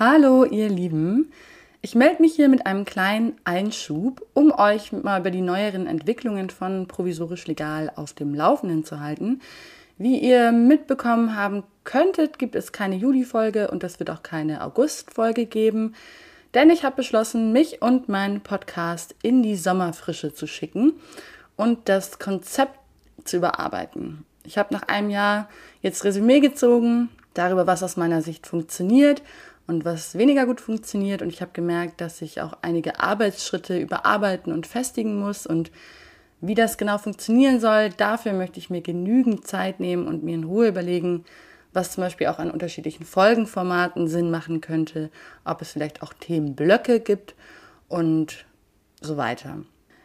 Hallo, ihr Lieben. Ich melde mich hier mit einem kleinen Einschub, um euch mal über die neueren Entwicklungen von Provisorisch Legal auf dem Laufenden zu halten. Wie ihr mitbekommen haben könntet, gibt es keine Juli-Folge und es wird auch keine August-Folge geben, denn ich habe beschlossen, mich und meinen Podcast in die Sommerfrische zu schicken und das Konzept zu überarbeiten. Ich habe nach einem Jahr jetzt Resümee gezogen darüber, was aus meiner Sicht funktioniert und was weniger gut funktioniert. Und ich habe gemerkt, dass ich auch einige Arbeitsschritte überarbeiten und festigen muss. Und wie das genau funktionieren soll, dafür möchte ich mir genügend Zeit nehmen und mir in Ruhe überlegen, was zum Beispiel auch an unterschiedlichen Folgenformaten Sinn machen könnte, ob es vielleicht auch Themenblöcke gibt und so weiter.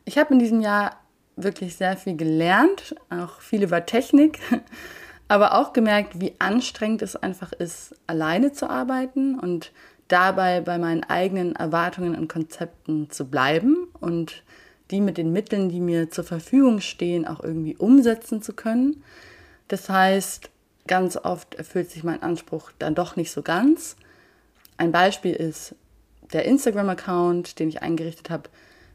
Ich habe in diesem Jahr wirklich sehr viel gelernt, auch viel über Technik aber auch gemerkt, wie anstrengend es einfach ist, alleine zu arbeiten und dabei bei meinen eigenen Erwartungen und Konzepten zu bleiben und die mit den Mitteln, die mir zur Verfügung stehen, auch irgendwie umsetzen zu können. Das heißt, ganz oft erfüllt sich mein Anspruch dann doch nicht so ganz. Ein Beispiel ist der Instagram-Account, den ich eingerichtet habe,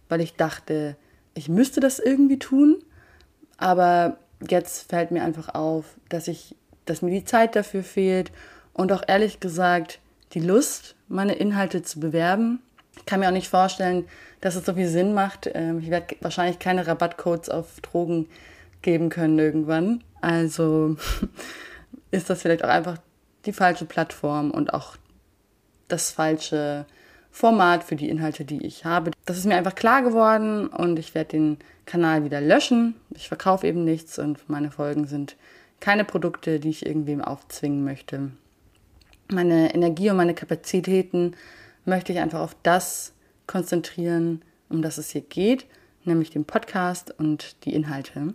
weil ich dachte, ich müsste das irgendwie tun. Aber jetzt fällt mir einfach auf, dass ich, dass mir die Zeit dafür fehlt und auch ehrlich gesagt die Lust, meine Inhalte zu bewerben. Ich kann mir auch nicht vorstellen, dass es so viel Sinn macht. Ähm, ich werde wahrscheinlich keine Rabattcodes auf Drogen geben können irgendwann. Also ist das vielleicht auch einfach die falsche Plattform und auch das falsche Format für die Inhalte, die ich habe. Das ist mir einfach klar geworden und ich werde den Kanal wieder löschen. Ich verkaufe eben nichts und meine Folgen sind keine Produkte, die ich irgendwem aufzwingen möchte. Meine Energie und meine Kapazitäten möchte ich einfach auf das konzentrieren, um das es hier geht, nämlich den Podcast und die Inhalte.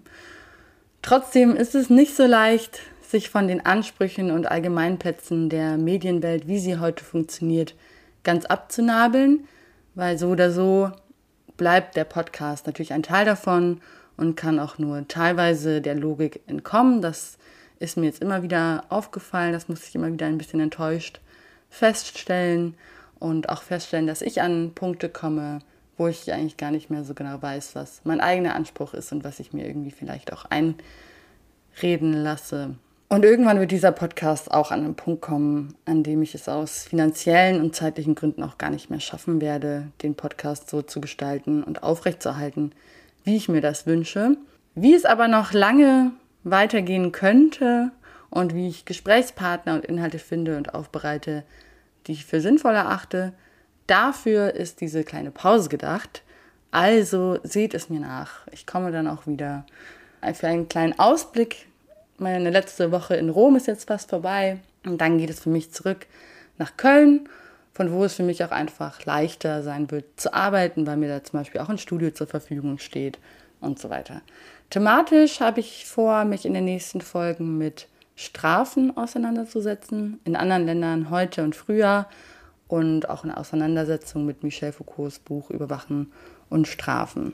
Trotzdem ist es nicht so leicht, sich von den Ansprüchen und Allgemeinplätzen der Medienwelt, wie sie heute funktioniert, ganz abzunabeln, weil so oder so bleibt der Podcast natürlich ein Teil davon und kann auch nur teilweise der Logik entkommen. Das ist mir jetzt immer wieder aufgefallen, das muss ich immer wieder ein bisschen enttäuscht feststellen und auch feststellen, dass ich an Punkte komme, wo ich eigentlich gar nicht mehr so genau weiß, was mein eigener Anspruch ist und was ich mir irgendwie vielleicht auch einreden lasse. Und irgendwann wird dieser Podcast auch an einen Punkt kommen, an dem ich es aus finanziellen und zeitlichen Gründen auch gar nicht mehr schaffen werde, den Podcast so zu gestalten und aufrechtzuerhalten, wie ich mir das wünsche. Wie es aber noch lange weitergehen könnte und wie ich Gesprächspartner und Inhalte finde und aufbereite, die ich für sinnvoll erachte, dafür ist diese kleine Pause gedacht. Also seht es mir nach. Ich komme dann auch wieder für einen kleinen Ausblick meine letzte Woche in Rom ist jetzt fast vorbei und dann geht es für mich zurück nach Köln, von wo es für mich auch einfach leichter sein wird zu arbeiten, weil mir da zum Beispiel auch ein Studio zur Verfügung steht und so weiter. Thematisch habe ich vor, mich in den nächsten Folgen mit Strafen auseinanderzusetzen, in anderen Ländern heute und früher und auch eine Auseinandersetzung mit Michel Foucaults Buch Überwachen und Strafen.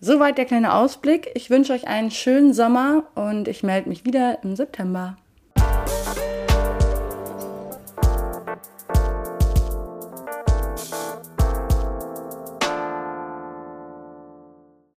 Soweit der kleine Ausblick. Ich wünsche euch einen schönen Sommer und ich melde mich wieder im September.